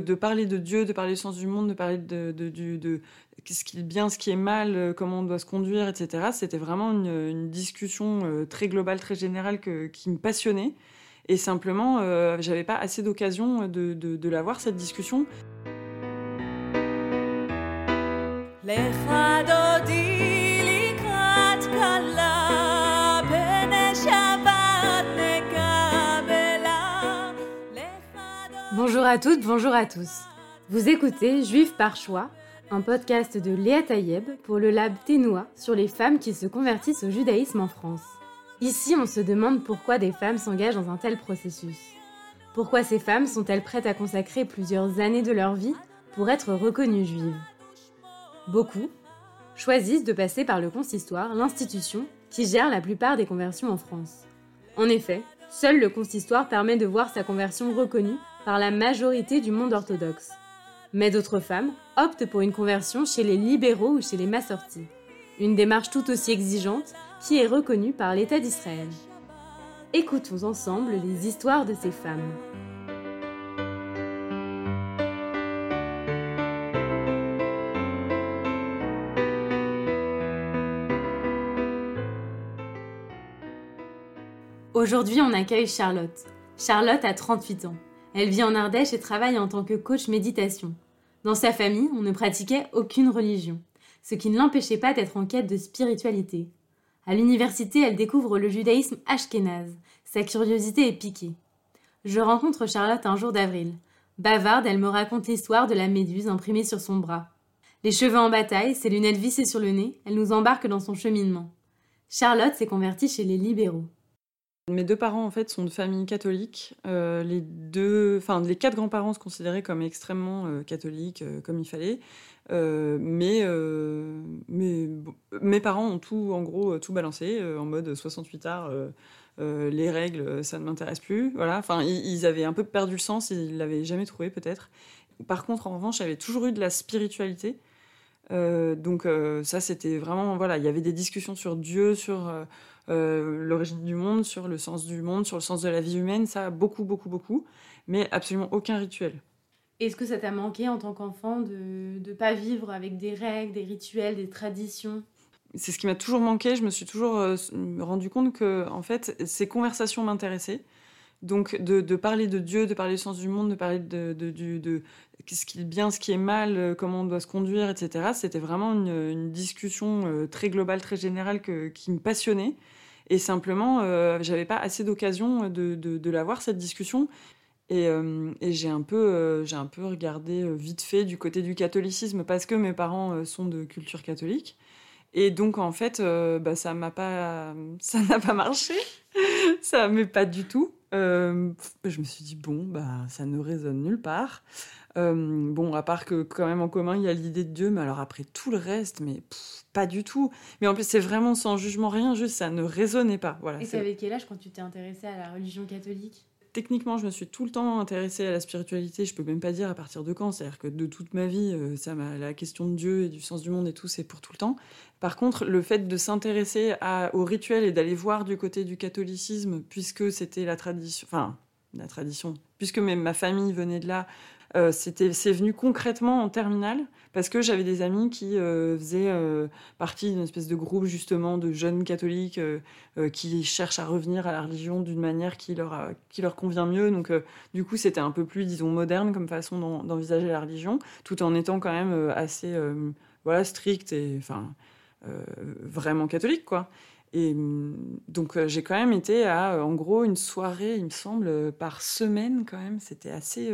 De parler de Dieu, de parler du sens du monde, de parler de, ce qui est bien, ce qui est mal, euh, comment on doit se conduire, etc. C'était vraiment une, discussion euh, très globale, très générale qui me passionnait. Et simplement, euh, j'avais pas assez d'occasion de, de, l'avoir, cette discussion. Bonjour à toutes, bonjour à tous. Vous écoutez Juif par choix, un podcast de Léa Tayeb pour le lab Ténois sur les femmes qui se convertissent au judaïsme en France. Ici, on se demande pourquoi des femmes s'engagent dans un tel processus. Pourquoi ces femmes sont-elles prêtes à consacrer plusieurs années de leur vie pour être reconnues juives? Beaucoup choisissent de passer par le consistoire, l'institution qui gère la plupart des conversions en France. En effet, seul le consistoire permet de voir sa conversion reconnue par la majorité du monde orthodoxe. Mais d'autres femmes optent pour une conversion chez les libéraux ou chez les massortis. Une démarche tout aussi exigeante qui est reconnue par l'État d'Israël. Écoutons ensemble les histoires de ces femmes. Aujourd'hui, on accueille Charlotte. Charlotte a 38 ans. Elle vit en Ardèche et travaille en tant que coach méditation. Dans sa famille, on ne pratiquait aucune religion, ce qui ne l'empêchait pas d'être en quête de spiritualité. À l'université, elle découvre le judaïsme ashkénaze. Sa curiosité est piquée. Je rencontre Charlotte un jour d'avril. Bavarde, elle me raconte l'histoire de la méduse imprimée sur son bras. Les cheveux en bataille, ses lunettes vissées sur le nez, elle nous embarque dans son cheminement. Charlotte s'est convertie chez les libéraux. Mes deux parents, en fait, sont de famille catholique. Euh, les deux, enfin, les quatre grands-parents se considéraient comme extrêmement euh, catholiques, euh, comme il fallait. mais, mes parents ont tout, en gros, tout balancé en mode 68 arts. les règles, ça ne m'intéresse plus. Voilà. Enfin, ils, avaient un peu perdu le sens. Ils l'avaient jamais trouvé, peut-être. Par contre, en revanche, j'avais toujours eu de la spiritualité. Donc ça, c'était vraiment voilà, il y avait des discussions sur Dieu, sur euh, l'origine du monde, sur le sens du monde, sur le sens de la vie humaine, ça, beaucoup, beaucoup, beaucoup, mais absolument aucun rituel. Est-ce que ça t'a manqué en tant qu'enfant de ne pas vivre avec des règles, des rituels, des traditions? C'est ce qui m'a toujours manqué. Je me suis toujours euh, rendu compte que, en fait, ces conversations m'intéressaient. Donc, de, parler de Dieu, de parler du sens du monde, de parler de, ce qui est bien, ce qui est mal, euh, comment on doit se conduire, etc., c'était vraiment une, discussion très globale, très générale qui me passionnait. Et simplement, euh, j'avais pas assez d'occasion de, de, l'avoir, cette discussion. Et, euh, j'ai un, euh, j'ai un peu regardé vite fait du côté du catholicisme parce que mes parents sont de culture catholique. Et donc, en fait, bah, ça m'a pas, ça n'a pas marché. ça m'est pas du tout. je me suis dit, bon, bah, ça ne résonne nulle part. Euh, bon, à part que quand même en commun, il y a l'idée de Dieu, mais alors après tout le reste, mais pas du tout. Mais en plus, c'est vraiment sans jugement, rien, juste ça ne résonnait pas. Voilà, Et c'est avec quel âge quand tu t'es intéressée à la religion catholique? Techniquement, je me suis tout le temps intéressée à la spiritualité. Je peux même pas dire à partir de quand. C'est-à-dire que de toute ma vie, euh, ça la question de Dieu et du sens du monde et tout, c'est pour tout le temps. Par contre, le fait de s'intéresser au rituel et d'aller voir du côté du catholicisme, puisque c'était la tradition, enfin la tradition, puisque même ma famille venait de là, euh, c'est venu concrètement en terminale parce que j'avais des amis qui euh, faisaient euh, partie d'une espèce de groupe justement de jeunes catholiques qui cherchent à revenir à la religion d'une manière qui leur, qui leur convient mieux. Donc du coup c'était un peu plus, disons, moderne comme façon d'envisager la religion, tout en étant quand même assez voilà, strict et enfin vraiment catholique quoi. Et mm, donc j'ai quand même été à, en gros, une soirée, il me semble, par semaine quand même. C'était assez,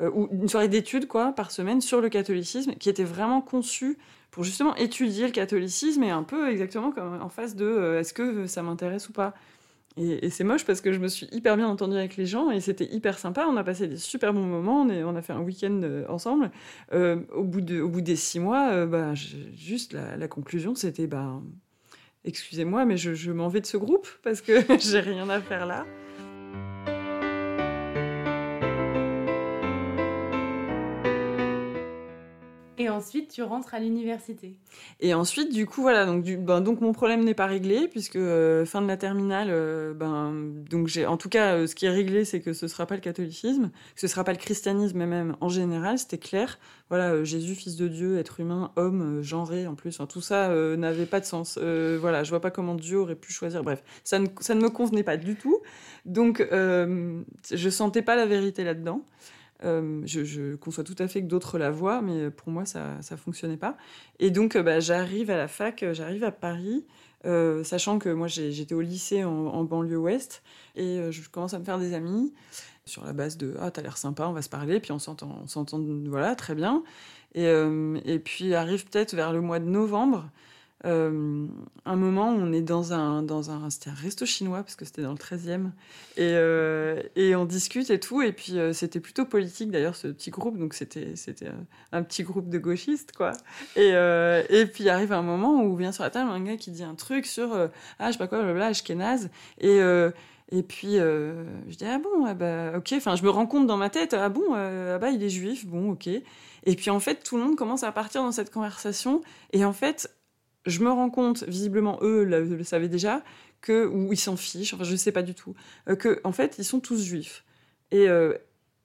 ou une soirée d'études quoi par semaine sur le catholicisme qui était vraiment conçue pour justement étudier le catholicisme et un peu exactement comme en face de euh, est-ce que ça m'intéresse ou pas. Et, c'est moche parce que je me suis hyper bien entendue avec les gens et c'était hyper sympa. On a passé des super bons moments. On, on a fait un week-end euh, ensemble. au, bout de, au bout des six mois, bah, juste la, conclusion, c'était bah, excusez-moi, mais je m'en vais de ce groupe parce que j'ai rien à faire là. Ensuite, tu rentres à l'université. Et ensuite, du coup, voilà, donc, ben, mon problème n'est pas réglé, puisque euh, fin de la terminale, euh, ben, donc en tout cas, euh, ce qui est réglé, c'est que ce sera pas le catholicisme, que ce sera pas le christianisme même en général, c'était clair. Voilà, Jésus, fils de Dieu, être humain, homme, genré en plus, tout ça n'avait pas de sens. voilà, je vois pas comment Dieu aurait pu choisir. Bref, ça ne, ça ne me convenait pas du tout. Donc, je sentais pas la vérité là-dedans. Euh, je, conçois tout à fait que d'autres la voient, mais pour moi, ça ne fonctionnait pas. Et donc, euh, bah, j'arrive à la fac, euh, j'arrive à Paris, sachant que moi, j'étais au lycée en, banlieue ouest, et je commence à me faire des amis sur la base de Ah, t'as l'air sympa, on va se parler, puis on s'entend, voilà, très bien. Et, et puis arrive peut-être vers le mois de novembre, euh, un moment, on est dans un, dans un, un resto chinois parce que c'était dans le 13e, et, euh, et on discute et tout, et puis euh, c'était plutôt politique d'ailleurs ce petit groupe, donc c'était, c'était un petit groupe de gauchistes quoi. Et, et puis arrive un moment où vient sur la table un gars qui dit un truc sur ah je sais pas quoi, blablabla, Ashkenaz, et et puis je dis ah bon, ah bah ok, enfin je me rends compte dans ma tête ah bon, ah bah il est juif, bon ok. Et puis en fait tout le monde commence à partir dans cette conversation, et en fait je me rends compte, visiblement eux le, savaient déjà, que, ou ils s'en fichent, enfin je sais pas du tout, euh, que en fait ils sont tous juifs. Et euh,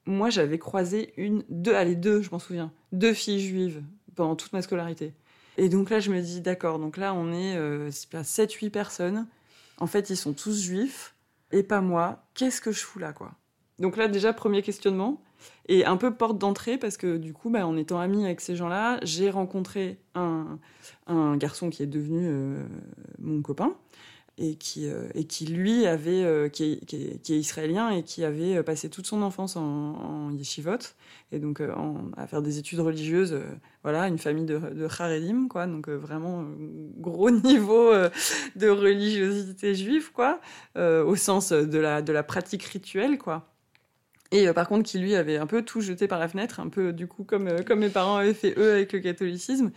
moi j'avais croisé une, deux, allez deux, je m'en souviens, deux filles juives pendant toute ma scolarité. Et donc là je me dis d'accord, donc là on est euh, 7-8 personnes, en fait ils sont tous juifs, et pas moi, qu'est-ce que je fous là quoi? Donc là déjà premier questionnement, et un peu porte d'entrée parce que du coup, bah, en étant amie avec ces gens-là, j'ai rencontré un, garçon qui est devenu euh, mon copain et qui, euh, lui avait, euh, qui, est, israélien et qui avait passé toute son enfance en, en yeshivot et donc à faire des études religieuses, voilà, une famille de, de Haredim, quoi, donc vraiment gros niveau de religiosité juive, quoi, au sens de la, de la pratique rituelle, quoi. Et euh, par contre, qui lui avait un peu tout jeté par la fenêtre, un peu du coup comme, euh, comme mes parents avaient fait eux avec le catholicisme.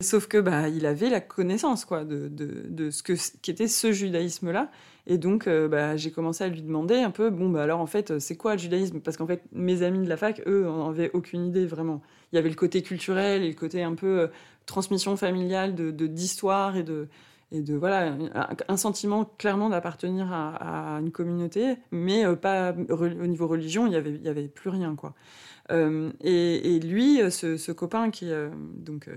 Sauf que bah il avait la connaissance quoi de, de, ce que qu'était ce judaïsme là. Et donc euh, bah, j'ai commencé à lui demander un peu bon bah alors en fait c'est quoi le judaïsme? Parce qu'en fait mes amis de la fac eux n'en avaient aucune idée vraiment. Il y avait le côté culturel et le côté un peu transmission familiale de d'histoire et de et de voilà un, sentiment clairement d'appartenir à, une communauté, mais euh, pas au niveau religion, il y avait il y avait plus rien quoi. Euh, et, lui, ce, ce copain qui euh, donc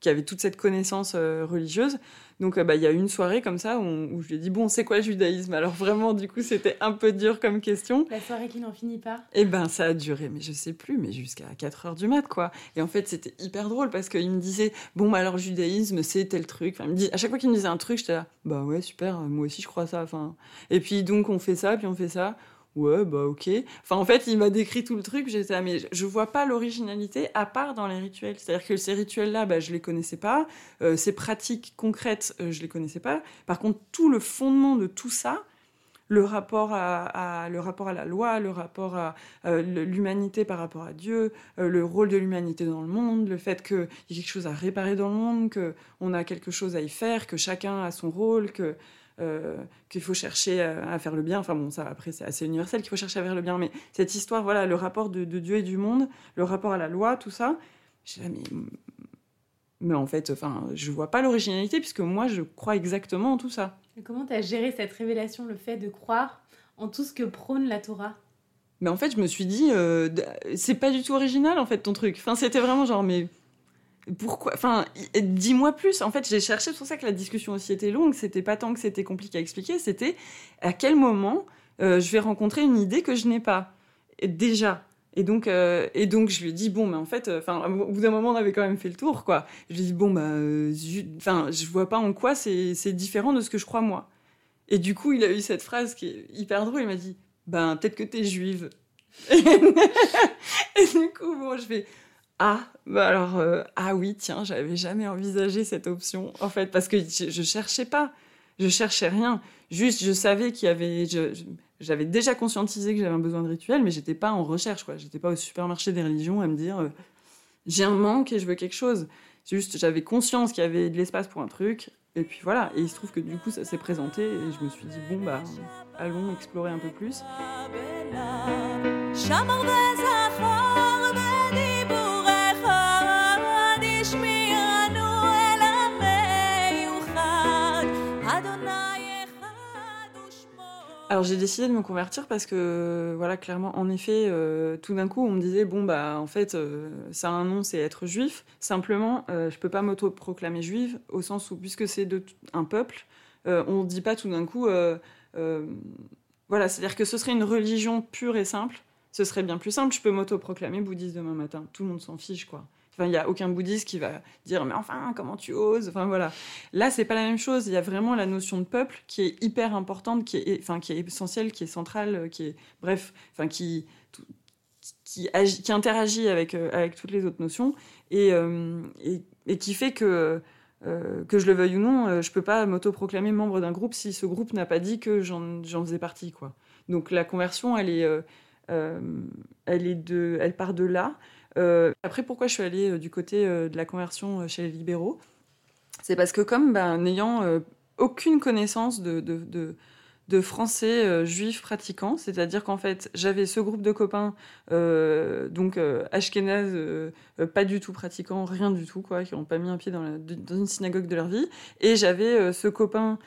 qui avait toute cette connaissance religieuse, donc bah il y a une soirée comme ça où, où je lui ai dit bon c'est quoi le judaïsme? Alors vraiment du coup c'était un peu dur comme question. La soirée qui n'en finit pas. Et eh ben ça a duré mais je sais plus mais jusqu'à 4 heures du mat quoi. Et en fait c'était hyper drôle parce qu'il me disait bon bah alors judaïsme c'est tel truc. Enfin, il me dit, à chaque fois qu'il me disait un truc j'étais là bah ouais super moi aussi je crois ça. Enfin et puis donc on fait ça puis on fait ça ouais, bah ok. Enfin, en fait, il m'a décrit tout le truc, j'étais là, mais je vois pas l'originalité à part dans les rituels. C'est-à-dire que ces rituels-là, bah, je les connaissais pas. Euh, ces pratiques concrètes, euh, je les connaissais pas. Par contre, tout le fondement de tout ça, le rapport à, le rapport à la loi, le rapport à euh, l'humanité par rapport à Dieu, le rôle de l'humanité dans le monde, le fait qu'il y a quelque chose à réparer dans le monde, qu'on a quelque chose à y faire, que chacun a son rôle, que euh, qu'il faut chercher à, faire le bien. Enfin bon, ça après c'est assez universel qu'il faut chercher à faire le bien, mais cette histoire, voilà, le rapport de, Dieu et du monde, le rapport à la loi, tout ça, je mais, mais en fait, enfin, je vois pas l'originalité puisque moi je crois exactement en tout ça. Et comment tu as géré cette révélation, le fait de croire en tout ce que prône la Torah? Mais en fait, je me suis dit, euh, c'est pas du tout original en fait ton truc. Enfin, c'était vraiment genre, mais pourquoi? Enfin, dis-moi plus. En fait, j'ai cherché, c'est pour ça que la discussion aussi était longue. C'était pas tant que c'était compliqué à expliquer, c'était à quel moment euh, je vais rencontrer une idée que je n'ai pas déjà. Et donc, euh, et donc, je lui ai dit bon, mais en fait, euh, enfin, au bout d'un moment, on avait quand même fait le tour, quoi. Je lui ai dit bon, bah, enfin, je, vois pas en quoi c'est différent de ce que je crois moi. Et du coup, il a eu cette phrase qui est hyper drôle. Il m'a dit ben peut-être que t'es juive. et du coup, bon, je vais ah, bah alors, euh, ah oui, tiens, j'avais jamais envisagé cette option, en fait, parce que je, je cherchais pas, je cherchais rien. Juste, je savais qu'il y avait, j'avais déjà conscientisé que j'avais un besoin de rituel, mais j'étais pas en recherche, quoi. J'étais pas au supermarché des religions à me dire, euh, j'ai un manque et je veux quelque chose. Juste, j'avais conscience qu'il y avait de l'espace pour un truc, et puis voilà. Et il se trouve que du coup, ça s'est présenté, et je me suis dit, bon, bah, allons explorer un peu plus. Alors j'ai décidé de me convertir parce que, voilà, clairement, en effet, euh, tout d'un coup, on me disait, bon, bah, en fait, euh, ça a un nom, c'est être juif. Simplement, euh, je peux pas m'auto-proclamer juive, au sens où, puisque c'est un peuple, on ne dit pas tout d'un coup, voilà, c'est-à-dire que ce serait une religion pure et simple, ce serait bien plus simple, je peux m'auto-proclamer bouddhiste demain matin, tout le monde s'en fiche, quoi il n'y a aucun bouddhiste qui va dire mais enfin comment tu oses? Enfin voilà. Là c'est pas la même chose. Il y a vraiment la notion de peuple qui est hyper importante, qui est enfin qui est essentielle, qui est centrale, qui est bref, enfin qui qui, interagit avec euh, avec toutes les autres notions et, euh, et, qui fait que euh, que je le veuille ou non, je peux pas m'autoproclamer membre d'un groupe si ce groupe n'a pas dit que j'en faisais partie quoi. Donc la conversion elle est elle est de elle part de là. Euh, après, pourquoi je suis allée euh, du côté euh, de la conversion chez les libéraux? C'est parce que comme ben, n'ayant aucune connaissance de, français juifs pratiquants, c'est-à-dire qu'en fait j'avais ce groupe de copains, donc ashkénazes, pas du tout pratiquants, rien du tout, quoi, qui n'ont pas mis un pied dans, dans, une synagogue de leur vie, et j'avais ce copain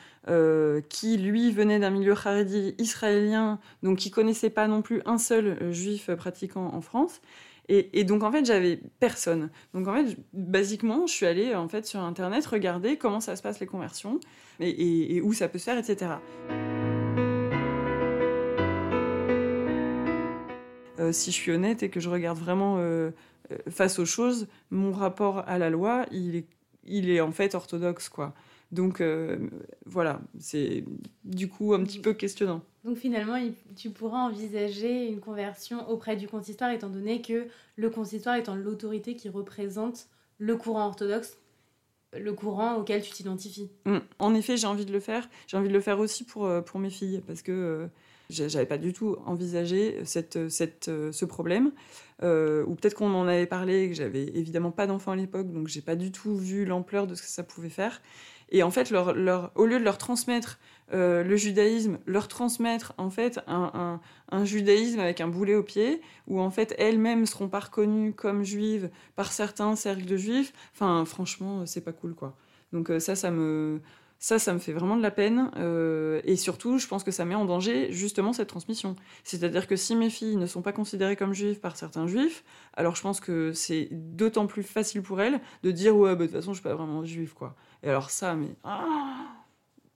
qui lui venait d'un milieu haredi israélien, donc qui connaissait pas non plus un seul juif pratiquant en France. Et, donc en fait, j'avais personne. Donc en fait, basiquement, je suis allée en fait sur internet regarder comment ça se passe les conversions et, où ça peut se faire, etc. Euh, si je suis honnête et que je regarde vraiment euh, euh, face aux choses, mon rapport à la loi, il est, il est en fait orthodoxe, quoi. Donc voilà, c'est du coup un petit peu questionnant. Donc finalement, tu pourras envisager une conversion auprès du consistoire, étant donné que le consistoire étant l'autorité qui représente le courant orthodoxe, le courant auquel tu t'identifies. Mmh. En effet, j'ai envie de le faire. J'ai envie de le faire aussi pour, euh, pour mes filles, parce que euh, j'avais pas du tout envisagé cette, cette, euh, ce problème. ou peut-être qu'on en avait parlé, que j'avais évidemment pas d'enfants à l'époque, donc j'ai pas du tout vu l'ampleur de ce que ça pouvait faire. Et en fait, au lieu de leur transmettre euh, le judaïsme, leur transmettre en fait un, judaïsme avec un boulet au pied, où en fait elles-mêmes seront pas reconnues comme juives par certains cercles de juifs. Enfin, franchement, c'est pas cool quoi. Donc euh, ça, ça me ça, ça me fait vraiment de la peine. Euh, et surtout, je pense que ça met en danger justement cette transmission. C'est-à-dire que si mes filles ne sont pas considérées comme juives par certains juifs, alors je pense que c'est d'autant plus facile pour elles de dire ouais, bah, de toute façon, je suis pas vraiment juive, quoi. Et alors ça, mais ah,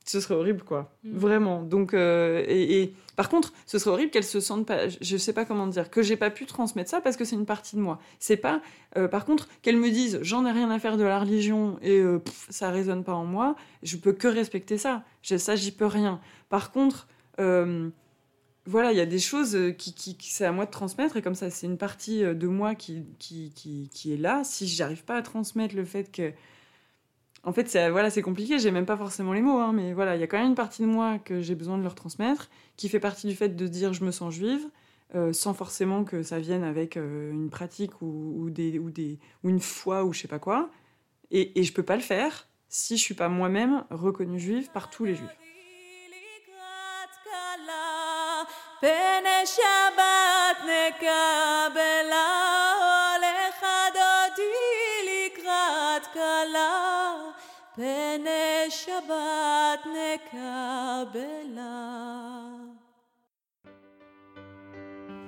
ce serait horrible, quoi. Mm. Vraiment. Donc, euh, et, par contre, ce serait horrible qu'elle se sente pas. Je sais pas comment dire, que j'ai pas pu transmettre ça parce que c'est une partie de moi. C'est pas. Euh, par contre, qu'elle me dise j'en ai rien à faire de la religion et euh, ça résonne pas en moi, je peux que respecter ça. Ça, j'y peux rien. Par contre. voilà, il y a des choses qui, qui, c'est à moi de transmettre et comme ça, c'est une partie de moi qui, qui, qui, qui est là. Si j'arrive pas à transmettre le fait que en fait, c'est voilà, c'est compliqué. J'ai même pas forcément les mots, hein, mais voilà, il y a quand même une partie de moi que j'ai besoin de leur transmettre, qui fait partie du fait de dire je me sens juive, euh, sans forcément que ça vienne avec euh, une pratique ou, des, ou, des, ou une foi ou je sais pas quoi. Et, et je peux pas le faire si je suis pas moi-même reconnue juive par tous les juifs.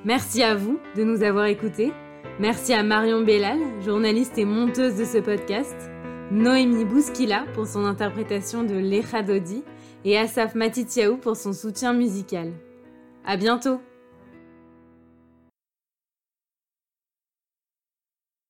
Merci à vous de nous avoir écoutés. Merci à Marion Bellal, journaliste et monteuse de ce podcast, Noémie Bouskila pour son interprétation de L'Echa Dodi et Asaf Matitiaou pour son soutien musical. À bientôt!